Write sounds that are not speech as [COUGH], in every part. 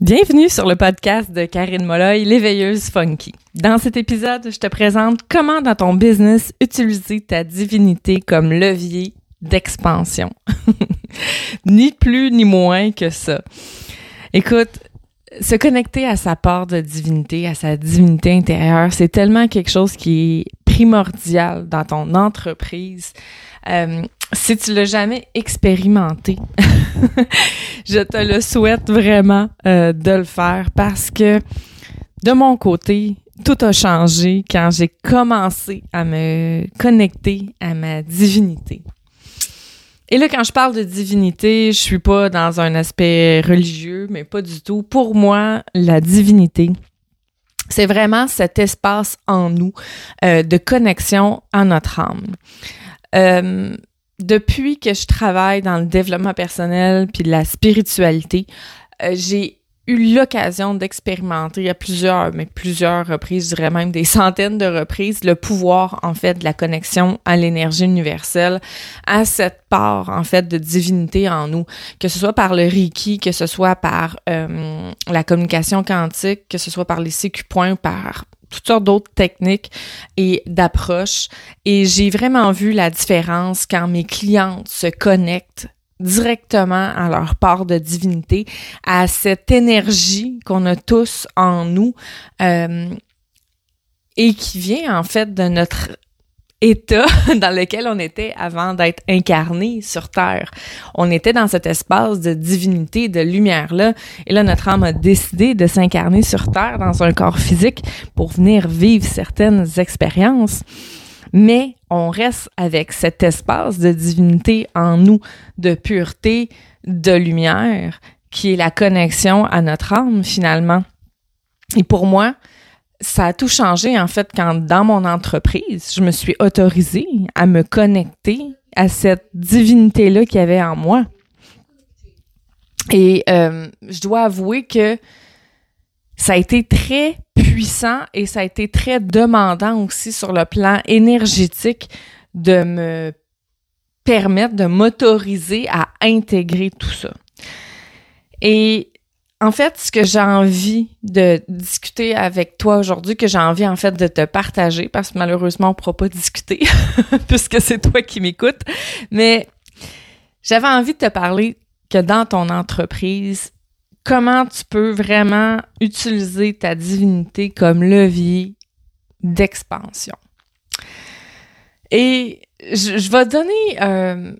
Bienvenue sur le podcast de Karine Molloy, l'éveilleuse funky. Dans cet épisode, je te présente comment dans ton business utiliser ta divinité comme levier d'expansion. [LAUGHS] ni plus ni moins que ça. Écoute, se connecter à sa part de divinité, à sa divinité intérieure, c'est tellement quelque chose qui est primordial dans ton entreprise. Euh, si tu l'as jamais expérimenté, [LAUGHS] je te le souhaite vraiment euh, de le faire parce que de mon côté, tout a changé quand j'ai commencé à me connecter à ma divinité. Et là, quand je parle de divinité, je suis pas dans un aspect religieux, mais pas du tout. Pour moi, la divinité, c'est vraiment cet espace en nous euh, de connexion à notre âme. Euh, depuis que je travaille dans le développement personnel puis la spiritualité, euh, j'ai eu l'occasion d'expérimenter à plusieurs, mais plusieurs reprises, je dirais même des centaines de reprises, le pouvoir, en fait, de la connexion à l'énergie universelle, à cette part, en fait, de divinité en nous, que ce soit par le Reiki, que ce soit par euh, la communication quantique, que ce soit par les CQ-points, par toutes sortes d'autres techniques et d'approches. Et j'ai vraiment vu la différence quand mes clientes se connectent directement à leur part de divinité, à cette énergie qu'on a tous en nous euh, et qui vient en fait de notre état [LAUGHS] dans lequel on était avant d'être incarné sur Terre. On était dans cet espace de divinité, de lumière-là. Et là, notre âme a décidé de s'incarner sur Terre dans un corps physique pour venir vivre certaines expériences. Mais on reste avec cet espace de divinité en nous, de pureté, de lumière, qui est la connexion à notre âme finalement. Et pour moi, ça a tout changé en fait quand dans mon entreprise, je me suis autorisée à me connecter à cette divinité-là qu'il y avait en moi. Et euh, je dois avouer que ça a été très puissant et ça a été très demandant aussi sur le plan énergétique de me permettre de m'autoriser à intégrer tout ça. Et en fait, ce que j'ai envie de discuter avec toi aujourd'hui, que j'ai envie en fait de te partager, parce que malheureusement on ne pourra pas discuter [LAUGHS] puisque c'est toi qui m'écoutes, mais j'avais envie de te parler que dans ton entreprise, comment tu peux vraiment utiliser ta divinité comme levier d'expansion. Et je, vais donner euh,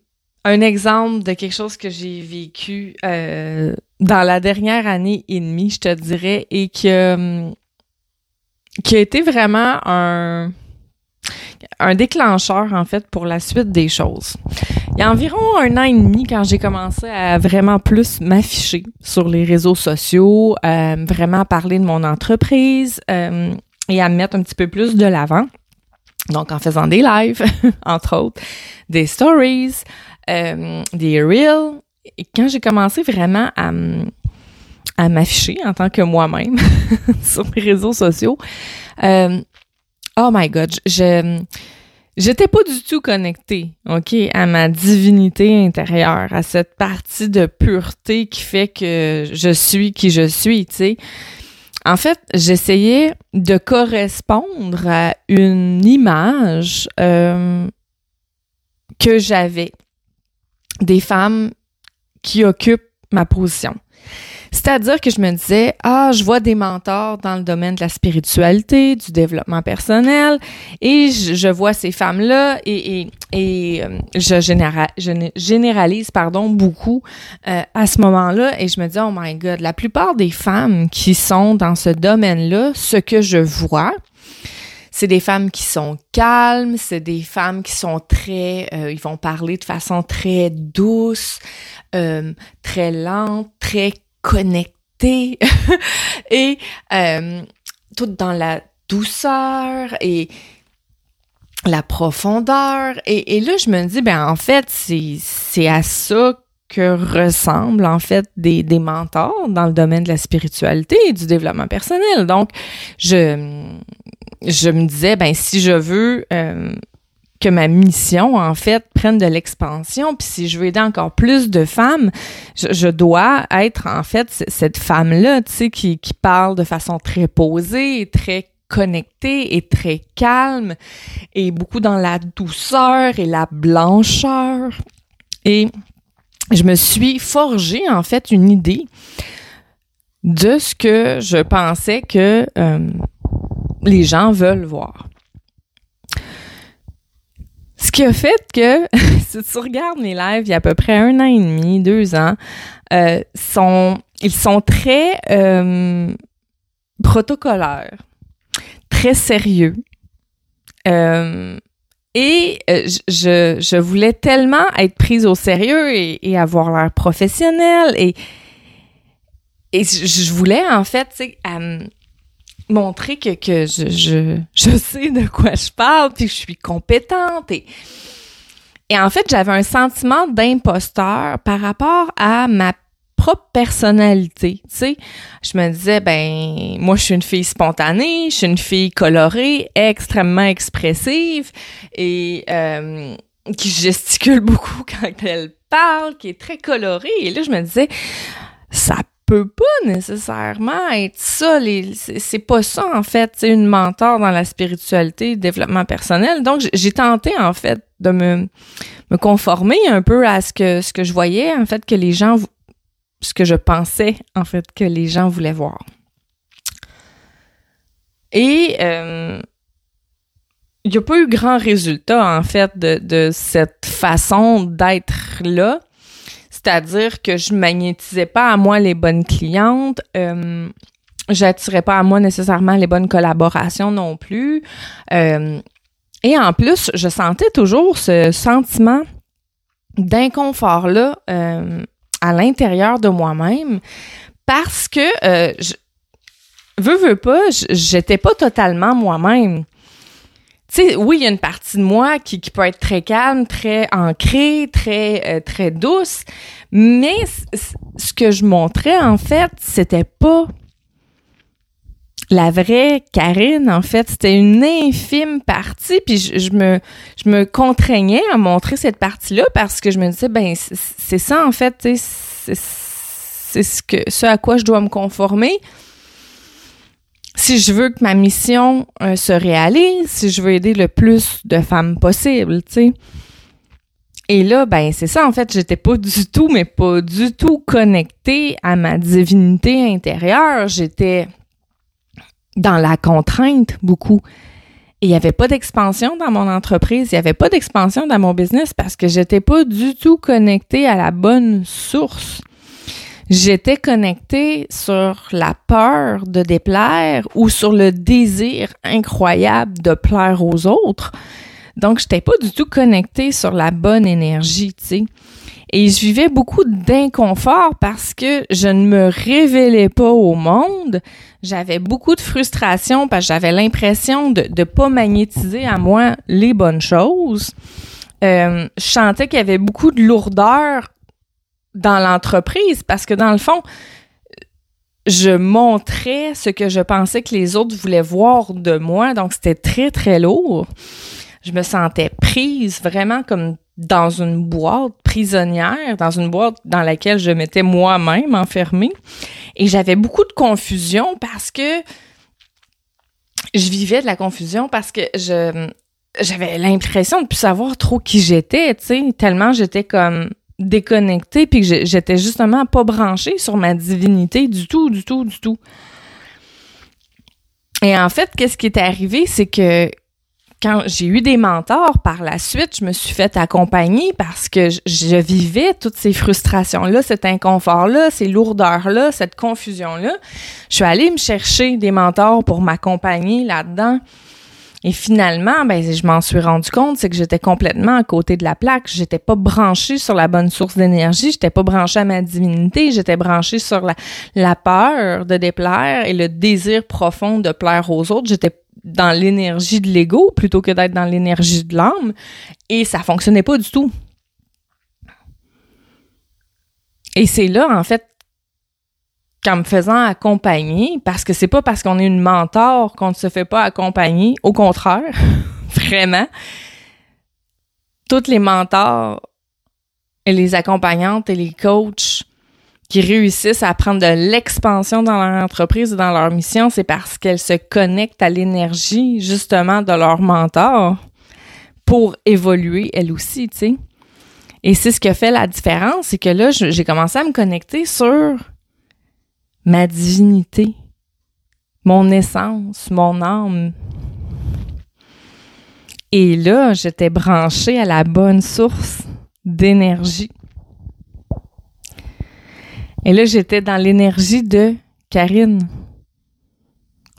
un exemple de quelque chose que j'ai vécu euh, dans la dernière année et demie, je te dirais, et que, hum, qui a été vraiment un, un déclencheur, en fait, pour la suite des choses. Il y a environ un an et demi, quand j'ai commencé à vraiment plus m'afficher sur les réseaux sociaux, euh, vraiment parler de mon entreprise euh, et à me mettre un petit peu plus de l'avant. Donc, en faisant des lives, [LAUGHS] entre autres, des stories, euh, des reels. Et quand j'ai commencé vraiment à, à m'afficher en tant que moi-même [LAUGHS] sur les réseaux sociaux, euh, oh my God, je j'étais pas du tout connectée, OK, à ma divinité intérieure, à cette partie de pureté qui fait que je suis qui je suis, tu sais. En fait, j'essayais de correspondre à une image euh, que j'avais des femmes qui occupent ma position. C'est-à-dire que je me disais, ah, je vois des mentors dans le domaine de la spiritualité, du développement personnel, et je, vois ces femmes-là et, et, euh, je, je, généralise pardon, beaucoup euh, à ce moment-là, et je me dis, oh my God, la plupart des femmes qui sont dans ce domaine-là, ce que je vois, c'est des femmes qui sont calmes, c'est des femmes qui sont très, euh, ils vont parler de façon très douce, euh, très lente, très connectée [LAUGHS] et euh, toutes dans la douceur et la profondeur. Et, et là, je me dis, ben en fait, c'est à ça que ressemblent en fait des, des mentors dans le domaine de la spiritualité et du développement personnel. Donc, je, je me disais, ben si je veux euh, que ma mission, en fait, prenne de l'expansion. Puis si je veux aider encore plus de femmes, je, dois être, en fait, cette femme-là, tu sais, qui, qui parle de façon très posée, très connectée et très calme, et beaucoup dans la douceur et la blancheur. Et je me suis forgé, en fait, une idée de ce que je pensais que euh, les gens veulent voir. Ce qui a fait que, [LAUGHS] si tu regardes mes lives il y a à peu près un an et demi, deux ans, euh, sont, ils sont très euh, protocolaires, très sérieux. Euh, et je, je, voulais tellement être prise au sérieux et, avoir l'air professionnel et, et je voulais en fait, montrer que, que je, je, je, sais de quoi je parle, puis que je suis compétente. Et, et en fait, j'avais un sentiment d'imposteur par rapport à ma propre personnalité, tu sais. Je me disais, ben, moi, je suis une fille spontanée, je suis une fille colorée, extrêmement expressive et euh, qui gesticule beaucoup [LAUGHS] quand elle parle, qui est très colorée. Et là, je me disais, ça peut pas nécessairement être ça. C'est pas ça, en fait, c'est une mentor dans la spiritualité, développement personnel. Donc, j'ai tenté, en fait, de me, me conformer un peu à ce que, ce que je voyais, en fait, que les gens, ce que je pensais, en fait, que les gens voulaient voir. Et euh, il n'y a pas eu grand résultat, en fait, de, de cette façon d'être là. C'est-à-dire que je magnétisais pas à moi les bonnes clientes. Euh, j'attirais pas à moi nécessairement les bonnes collaborations non plus. Euh, et en plus, je sentais toujours ce sentiment d'inconfort-là euh, à l'intérieur de moi-même parce que euh, je veux, veux pas, j'étais pas totalement moi-même. Tu sais, oui, il y a une partie de moi qui, peut être très calme, très ancrée, très euh, très douce, mais ce que je montrais en fait, c'était pas la vraie Karine, en fait, c'était une infime partie, puis je, me je me contraignais à montrer cette partie-là parce que je me disais ben c'est ça en fait, c'est ce que ce à quoi je dois me conformer si je veux que ma mission euh, se réalise, si je veux aider le plus de femmes possible, tu sais. Et là, ben c'est ça, en fait, j'étais pas du tout, mais pas du tout connectée à ma divinité intérieure. J'étais dans la contrainte beaucoup. Et il n'y avait pas d'expansion dans mon entreprise, il n'y avait pas d'expansion dans mon business parce que j'étais pas du tout connectée à la bonne source j'étais connectée sur la peur de déplaire ou sur le désir incroyable de plaire aux autres. Donc, j'étais pas du tout connectée sur la bonne énergie, tu sais. Et je vivais beaucoup d'inconfort parce que je ne me révélais pas au monde. J'avais beaucoup de frustration parce que j'avais l'impression de ne pas magnétiser à moi les bonnes choses. Euh, je sentais qu'il y avait beaucoup de lourdeur dans l'entreprise parce que dans le fond, je montrais ce que je pensais que les autres voulaient voir de moi, donc c'était très très lourd. Je me sentais prise vraiment comme dans une boîte prisonnière, dans une boîte dans laquelle je m'étais moi-même enfermée. Et j'avais beaucoup de confusion parce que je vivais de la confusion parce que je j'avais l'impression de plus savoir trop qui j'étais, tu sais, tellement j'étais comme déconnectée puis que j'étais justement pas branchée sur ma divinité du tout, du tout, du tout. Et en fait, qu'est-ce qui est arrivé, c'est que quand j'ai eu des mentors par la suite, je me suis fait accompagner parce que je, vivais toutes ces frustrations-là, cet inconfort-là, ces lourdeurs-là, cette confusion-là. Je suis allée me chercher des mentors pour m'accompagner là-dedans. Et finalement, ben, je m'en suis rendu compte, c'est que j'étais complètement à côté de la plaque. J'étais pas branchée sur la bonne source d'énergie. J'étais pas branchée à ma divinité. J'étais branchée sur la, la peur de déplaire et le désir profond de plaire aux autres. J'étais dans l'énergie de l'ego plutôt que d'être dans l'énergie de l'âme. Et ça fonctionnait pas du tout. Et c'est là, en fait, qu'en me faisant accompagner, parce que c'est pas parce qu'on est une mentor qu'on ne se fait pas accompagner, au contraire, [LAUGHS] vraiment. tous les mentors et les accompagnantes et les coachs qui réussissent à prendre de l'expansion dans leur entreprise et dans leur mission, c'est parce qu'elles se connectent à l'énergie justement de leur mentor pour évoluer elles aussi, tu sais. Et c'est ce qui fait la différence, c'est que là, j'ai commencé à me connecter sur ma divinité, mon essence, mon âme. Et là, j'étais branchée à la bonne source d'énergie. Et là, j'étais dans l'énergie de Karine.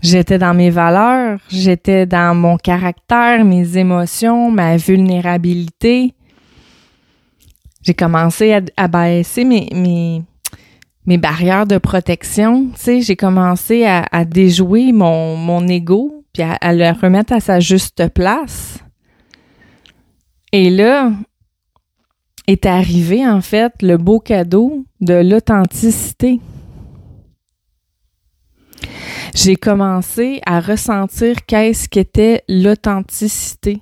J'étais dans mes valeurs, j'étais dans mon caractère, mes émotions, ma vulnérabilité. J'ai commencé à, baisser mes, mes, mes, barrières de protection. Tu sais, j'ai commencé à, déjouer mon, mon ego, puis à, à le remettre à sa juste place. Et là, est arrivé en fait le beau cadeau de l'authenticité. J'ai commencé à ressentir qu'est-ce qu'était l'authenticité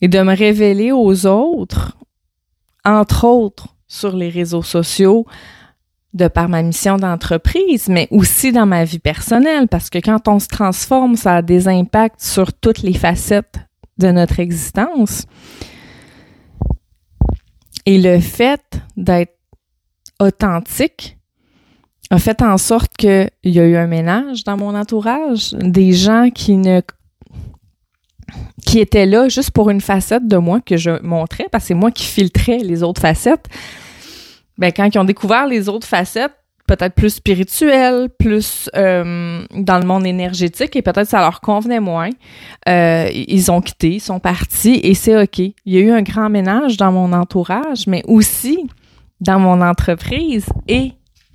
et de me révéler aux autres, entre autres sur les réseaux sociaux, de par ma mission d'entreprise, mais aussi dans ma vie personnelle, parce que quand on se transforme, ça a des impacts sur toutes les facettes de notre existence. Et le fait d'être authentique a fait en sorte qu'il y a eu un ménage dans mon entourage, des gens qui ne qui étaient là juste pour une facette de moi que je montrais, parce que c'est moi qui filtrais les autres facettes. Ben, quand ils ont découvert les autres facettes, peut-être plus spirituelles, plus euh, dans le monde énergétique, et peut-être ça leur convenait moins, euh, ils ont quitté, ils sont partis, et c'est OK. Il y a eu un grand ménage dans mon entourage, mais aussi dans mon entreprise et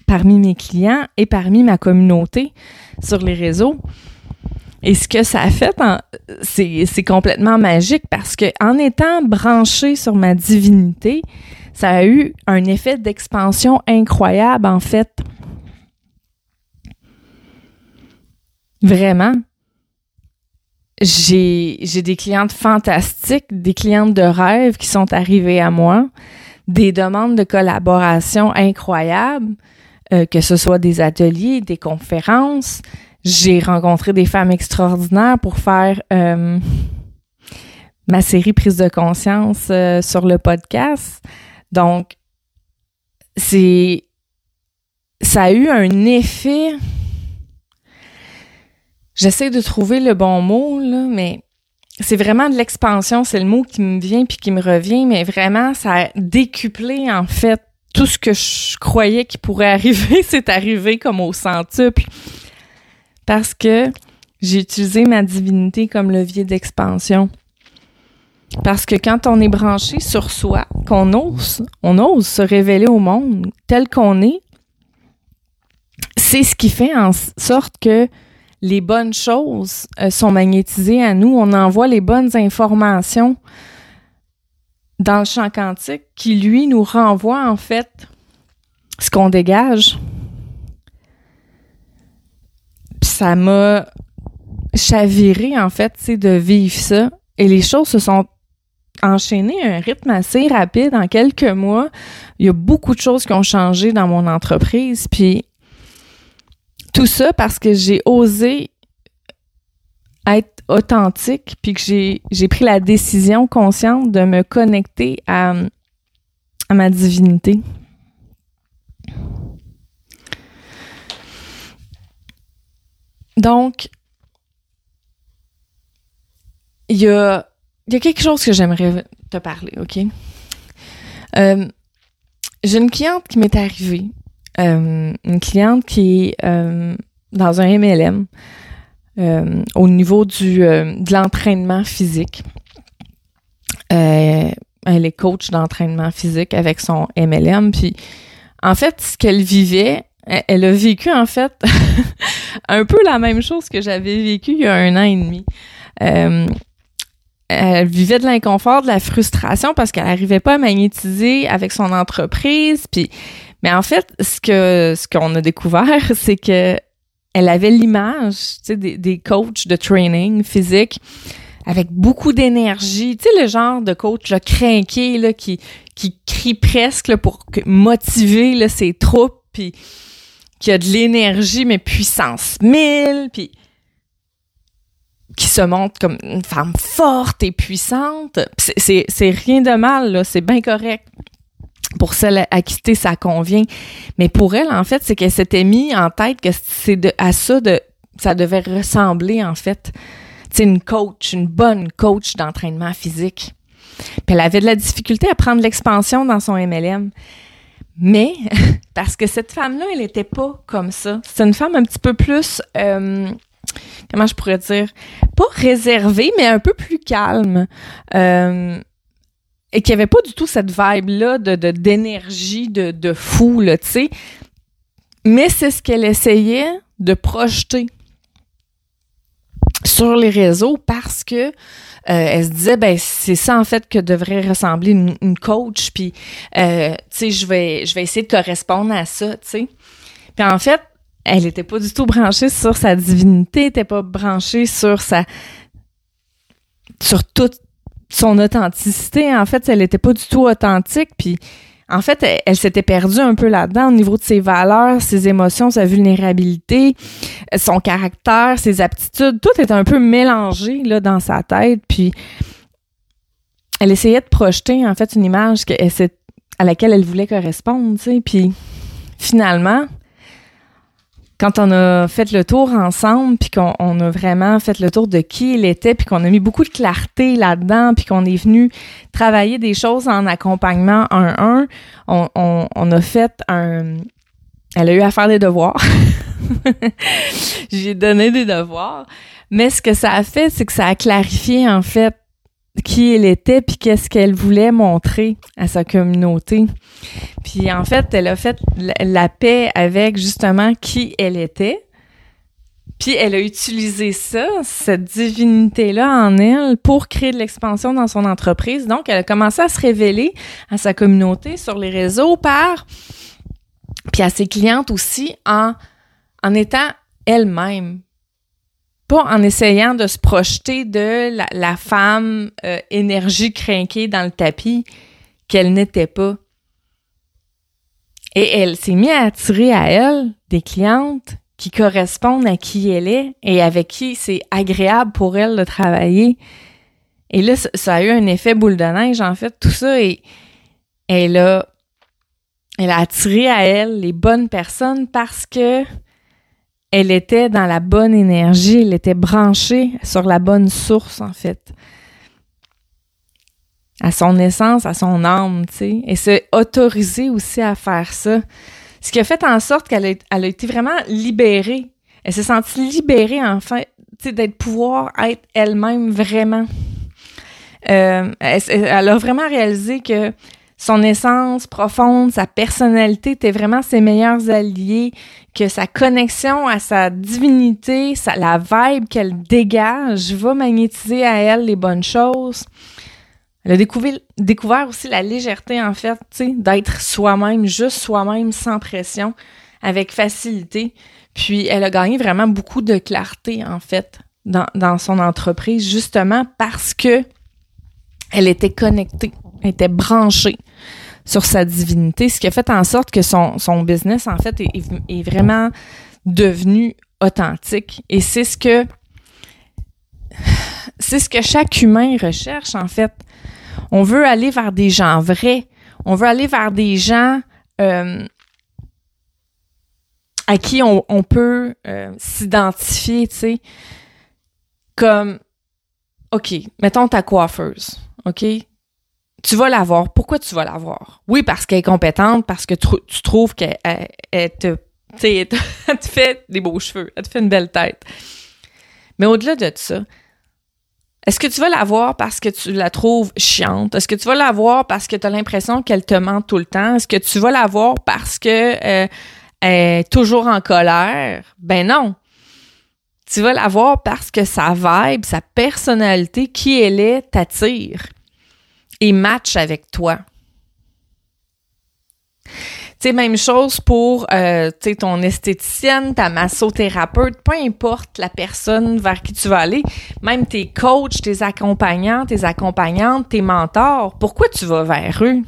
parmi mes clients et parmi ma communauté sur les réseaux. Et ce que ça a fait, c'est complètement magique parce que en étant branché sur ma divinité, ça a eu un effet d'expansion incroyable en fait. Vraiment. J'ai des clientes fantastiques, des clientes de rêve qui sont arrivées à moi, des demandes de collaboration incroyables, euh, que ce soit des ateliers, des conférences. J'ai rencontré des femmes extraordinaires pour faire euh, ma série Prise de conscience euh, sur le podcast. Donc, c'est. Ça a eu un effet. J'essaie de trouver le bon mot, là, mais c'est vraiment de l'expansion, c'est le mot qui me vient puis qui me revient, mais vraiment, ça a décuplé, en fait, tout ce que je croyais qui pourrait arriver, [LAUGHS] c'est arrivé comme au centuple. Parce que j'ai utilisé ma divinité comme levier d'expansion. Parce que quand on est branché sur soi, qu'on ose, on ose se révéler au monde tel qu'on est, c'est ce qui fait en sorte que les bonnes choses euh, sont magnétisées à nous. On envoie les bonnes informations dans le champ quantique qui, lui, nous renvoie en fait ce qu'on dégage. Puis ça m'a chaviré en fait, de vivre ça. Et les choses se sont enchaîné un rythme assez rapide en quelques mois. Il y a beaucoup de choses qui ont changé dans mon entreprise. Puis tout ça parce que j'ai osé être authentique, puis que j'ai, pris la décision consciente de me connecter à, à ma divinité. Donc, il y a il y a quelque chose que j'aimerais te parler, OK? Euh, j'ai une cliente qui m'est arrivée. Euh, une cliente qui est euh, dans un MLM au niveau du, de l'entraînement physique. elle est coach d'entraînement physique avec son MLM. Puis, en fait, ce qu'elle vivait, elle a vécu, en fait, [LAUGHS] un peu la même chose que j'avais vécu il y a un an et demi elle vivait de l'inconfort, de la frustration parce qu'elle n'arrivait pas à magnétiser avec son entreprise. Puis, mais en fait, ce que ce qu'on a découvert, [LAUGHS] c'est que elle avait l'image, tu des, des, coachs de training physique avec beaucoup d'énergie. Tu sais, le genre de coach là, là, qui, qui crie presque pour motiver là, ses troupes, puis qui a de l'énergie, mais puissance mille, puis qui se montre comme une femme forte et puissante. C'est rien de mal, c'est bien correct. Pour celle à qui ça convient. Mais pour elle, en fait, c'est qu'elle s'était mis en tête que c'est à ça de ça devait ressembler, en fait. C'est une coach, une bonne coach d'entraînement physique. Elle avait de la difficulté à prendre l'expansion dans son MLM. Mais [LAUGHS] parce que cette femme-là, elle n'était pas comme ça. C'est une femme un petit peu plus, euh, comment je pourrais dire, pas réservée, mais un peu plus calme. Euh, et qui avait pas du tout cette vibe-là de, d'énergie de, de fou, tu sais. Mais c'est ce qu'elle essayait de projeter sur les réseaux parce que euh, elle se disait ben c'est ça en fait que devrait ressembler une, coach puis euh, tu sais je vais je vais essayer de correspondre à ça tu sais puis en fait elle était pas du tout branchée sur sa divinité était pas branchée sur sa sur toute son authenticité en fait elle était pas du tout authentique puis en fait, elle, s'était perdue un peu là-dedans au niveau de ses valeurs, ses émotions, sa vulnérabilité, son caractère, ses aptitudes. Tout était un peu mélangé là dans sa tête. Puis elle essayait de projeter en fait une image à laquelle elle voulait correspondre. Sais. Puis finalement, quand on a fait le tour ensemble, puis qu'on a vraiment fait le tour de qui il était, puis qu'on a mis beaucoup de clarté là-dedans, puis qu'on est venu travailler des choses en accompagnement un-un, on, on, on, a fait un... Elle a eu à faire des devoirs. [LAUGHS] J'ai donné des devoirs. Mais ce que ça a fait, c'est que ça a clarifié, en fait, qui elle était puis qu'est-ce qu'elle voulait montrer à sa communauté. Puis en fait, elle a fait la paix avec justement qui elle était. Puis elle a utilisé ça, cette divinité-là en elle, pour créer de l'expansion dans son entreprise. Donc, elle a commencé à se révéler à sa communauté sur les réseaux par, puis à ses clientes aussi, en, en étant elle-même pas en essayant de se projeter de la, femme euh, énergie crinquée dans le tapis qu'elle n'était pas. Et elle s'est mise à attirer à elle des clientes qui correspondent à qui elle est et avec qui c'est agréable pour elle de travailler. Et là, ça, a eu un effet boule de neige, en fait, tout ça. Et elle a, elle a attiré à elle les bonnes personnes parce que elle était dans la bonne énergie, elle était branchée sur la bonne source, en fait. À son essence, à son âme, tu sais. Et s'est autorisée aussi à faire ça. Ce qui a fait en sorte qu'elle a, elle a été vraiment libérée. Elle s'est sentie libérée, enfin, tu sais, d'être pouvoir être elle-même vraiment. Euh, elle, a vraiment réalisé que son essence profonde, sa personnalité étaient vraiment ses meilleurs alliés, que sa connexion à sa divinité, sa, la vibe qu'elle dégage va magnétiser à elle les bonnes choses. Elle a découvert, aussi la légèreté, en fait, d'être soi-même, juste soi-même, sans pression, avec facilité. Puis elle a gagné vraiment beaucoup de clarté, en fait, dans, dans son entreprise, justement parce que elle était connectée, elle était branchée sur sa divinité, ce qui a fait en sorte que son, son business, en fait, est, est vraiment devenu authentique. Et c'est ce que c'est ce que chaque humain recherche, en fait. On veut aller vers des gens vrais. On veut aller vers des gens euh, à qui on, on peut euh, s'identifier, tu sais. Comme, OK, mettons ta coiffeuse, OK? Tu vas la voir. Pourquoi tu vas la voir? Oui, parce qu'elle est compétente, parce que tu, trouves qu'elle te, [LAUGHS] elle te fait des beaux cheveux, elle te fait une belle tête. Mais au-delà de ça, est-ce que tu vas la voir parce que tu la trouves chiante? Est-ce que tu vas la voir parce que tu as l'impression qu'elle te ment tout le temps? Est-ce que tu vas la voir parce que euh, elle est toujours en colère? Ben non. Tu vas la voir parce que sa vibe, sa personnalité, qui elle est, t'attire et match avec toi. sais, même chose pour euh, tu ton esthéticienne, ta massothérapeute, peu importe la personne vers qui tu vas aller, même tes coachs, tes accompagnants, tes accompagnantes, tes mentors, pourquoi tu vas vers eux?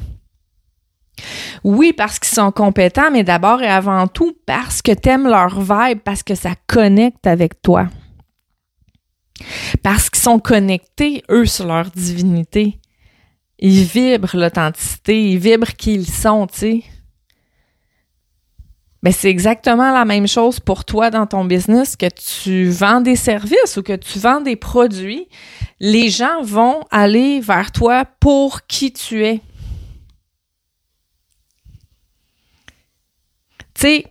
Oui, parce qu'ils sont compétents, mais d'abord et avant tout parce que tu aimes leur vibe, parce que ça connecte avec toi. Parce qu'ils sont connectés, eux, sur leur divinité. Ils vibrent l'authenticité, ils vibrent qui ils sont, tu sais. Ben, c'est exactement la même chose pour toi dans ton business, que tu vends des services ou que tu vends des produits. Les gens vont aller vers toi pour qui tu es. Tu sais,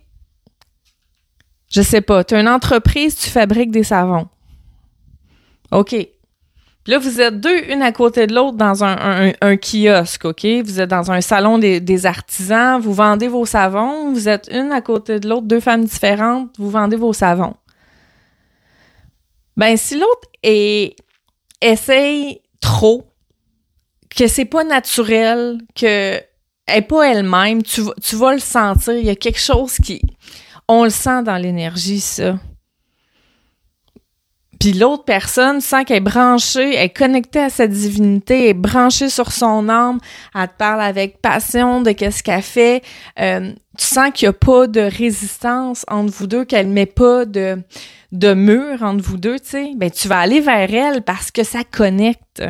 je sais pas, tu as une entreprise, tu fabriques des savons. OK. Là, vous êtes deux, une à côté de l'autre, dans un, kiosque, OK? Vous êtes dans un salon des, artisans, vous vendez vos savons, vous êtes une à côté de l'autre, deux femmes différentes, vous vendez vos savons. Ben, si l'autre essaye trop, que c'est pas naturel, que elle pas elle-même, tu, tu vas le sentir, il y a quelque chose qui... On le sent dans l'énergie, ça. Puis l'autre personne sent qu'elle est branchée, elle est connectée à sa divinité, elle est branchée sur son âme, elle te parle avec passion de qu'est-ce qu'elle fait. Euh, tu sens qu'il n'y a pas de résistance entre vous deux, qu'elle met pas de, de mur entre vous deux, tu sais. Ben, tu vas aller vers elle parce que ça connecte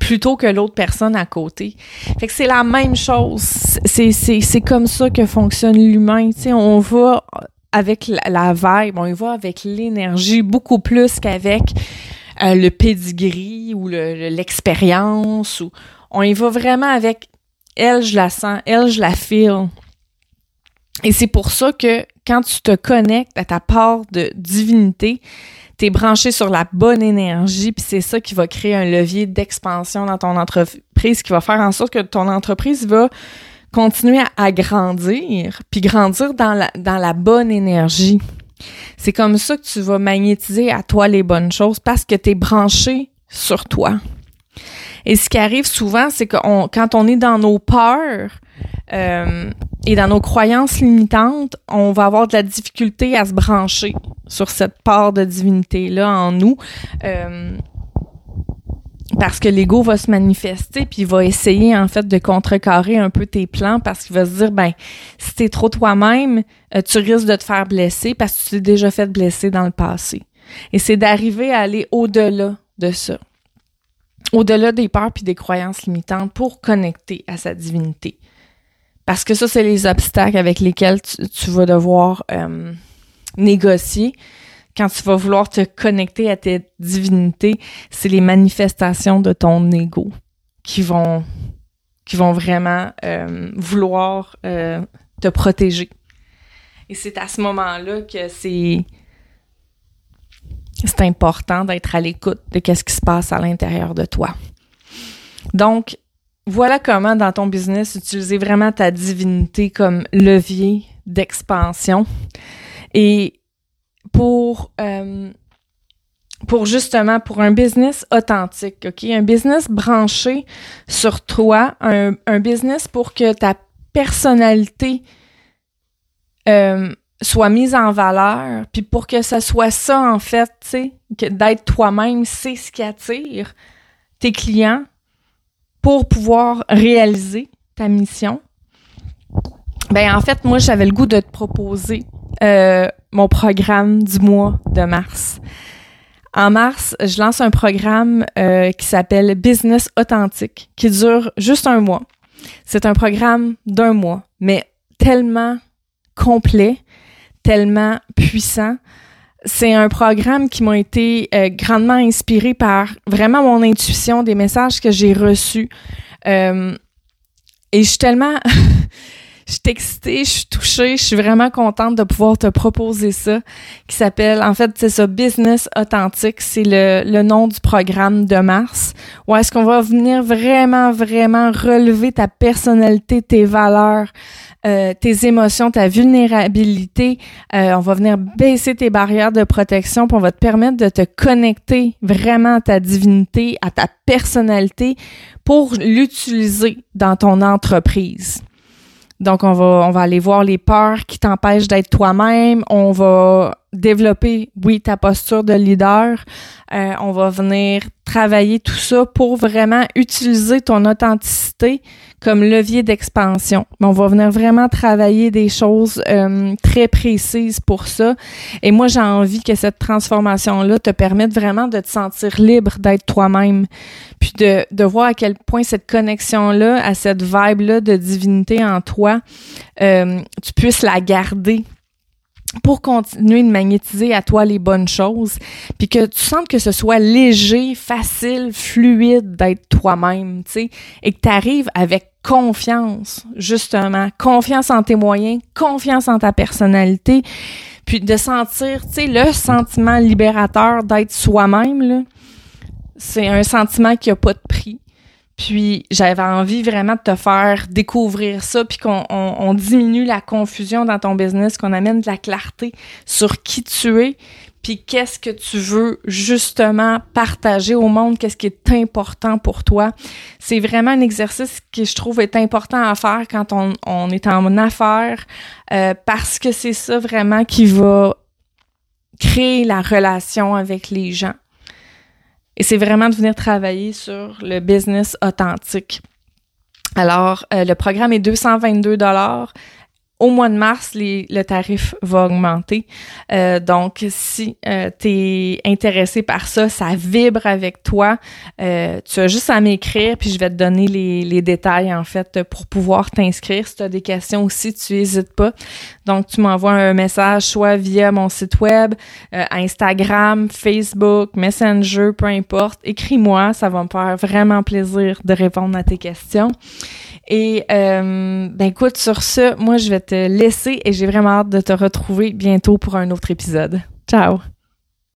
plutôt que l'autre personne à côté. Fait que c'est la même chose. C'est comme ça que fonctionne l'humain. Tu sais, on va avec la, vibe, on y va avec l'énergie beaucoup plus qu'avec euh, le pedigree ou l'expérience. ou on y va vraiment avec elle, je la sens, elle, je la feel. Et c'est pour ça que quand tu te connectes à ta part de divinité, tu es branché sur la bonne énergie, puis c'est ça qui va créer un levier d'expansion dans ton entreprise, qui va faire en sorte que ton entreprise va continuer à, grandir, puis grandir dans la, dans la bonne énergie. C'est comme ça que tu vas magnétiser à toi les bonnes choses parce que tu es branché sur toi. Et ce qui arrive souvent, c'est que quand on est dans nos peurs euh, et dans nos croyances limitantes, on va avoir de la difficulté à se brancher sur cette part de divinité-là en nous. Euh, parce que l'ego va se manifester puis il va essayer en fait de contrecarrer un peu tes plans parce qu'il va se dire ben si t'es trop toi-même euh, tu risques de te faire blesser parce que tu t'es déjà fait blesser dans le passé. Et c'est d'arriver à aller au-delà de ça. Au-delà des peurs puis des croyances limitantes pour connecter à sa divinité. Parce que ça c'est les obstacles avec lesquels tu, vas devoir euh, négocier quand tu vas vouloir te connecter à tes divinités, c'est les manifestations de ton ego qui vont qui vont vraiment euh, vouloir euh, te protéger. Et c'est à ce moment-là que c'est c'est important d'être à l'écoute de qu'est-ce qui se passe à l'intérieur de toi. Donc, voilà comment dans ton business utiliser vraiment ta divinité comme levier d'expansion. Et pour euh, pour justement pour un business authentique, OK? Un business branché sur toi, un, business pour que ta personnalité euh, soit mise en valeur, puis pour que ce soit ça, en fait, tu sais, que d'être toi-même, c'est ce qui attire tes clients pour pouvoir réaliser ta mission. Ben en fait, moi, j'avais le goût de te proposer euh, mon programme du mois de mars. En mars, je lance un programme euh, qui s'appelle Business Authentique, qui dure juste un mois. C'est un programme d'un mois, mais tellement complet, tellement puissant. C'est un programme qui m'a été euh, grandement inspiré par vraiment mon intuition, des messages que j'ai reçus. et je suis tellement [LAUGHS] je suis excitée, je suis touchée, je suis vraiment contente de pouvoir te proposer ça, qui s'appelle, en fait, c'est ça, Business Authentique, c'est le, le nom du programme de mars, où est-ce qu'on va venir vraiment, vraiment relever ta personnalité, tes valeurs, euh, tes émotions, ta vulnérabilité. Euh, on va venir baisser tes barrières de protection, pour on va te permettre de te connecter vraiment à ta divinité, à ta personnalité, pour l'utiliser dans ton entreprise. Donc, on va, on va aller voir les peurs qui t'empêchent d'être toi-même. On va développer, oui, ta posture de leader. Euh, on va venir travailler tout ça pour vraiment utiliser ton authenticité comme levier d'expansion. On va venir vraiment travailler des choses euh, très précises pour ça. Et moi, j'ai envie que cette transformation-là te permette vraiment de te sentir libre d'être toi-même, puis de, de voir à quel point cette connexion-là, à cette vibe-là de divinité en toi, euh, tu puisses la garder pour continuer de magnétiser à toi les bonnes choses, puis que tu sentes que ce soit léger, facile, fluide d'être toi-même, tu sais, et que tu avec confiance, justement, confiance en tes moyens, confiance en ta personnalité, puis de sentir, tu sais, le sentiment libérateur d'être soi-même, là, c'est un sentiment qui a pas de prix. Puis j'avais envie vraiment de te faire découvrir ça, puis qu'on on, diminue la confusion dans ton business, qu'on amène de la clarté sur qui tu es, puis qu'est-ce que tu veux justement partager au monde, qu'est-ce qui est important pour toi. C'est vraiment un exercice que je trouve est important à faire quand on, on est en affaires, euh, parce que c'est ça vraiment qui va créer la relation avec les gens. Et c'est vraiment de venir travailler sur le business authentique. Alors, euh, le programme est 222 dollars au mois de mars, le tarif va augmenter. Euh, donc, si euh, tu es intéressé par ça, ça vibre avec toi, euh, tu as juste à m'écrire, puis je vais te donner les, les détails, en fait, pour pouvoir t'inscrire. Si tu as des questions aussi, tu n'hésites pas. Donc, tu m'envoies un message soit via mon site web, euh, Instagram, Facebook, Messenger, peu importe. Écris-moi, ça va me faire vraiment plaisir de répondre à tes questions. Et euh, ben écoute, sur ce, moi je vais te laisser et j'ai vraiment hâte de te retrouver bientôt pour un autre épisode. Ciao!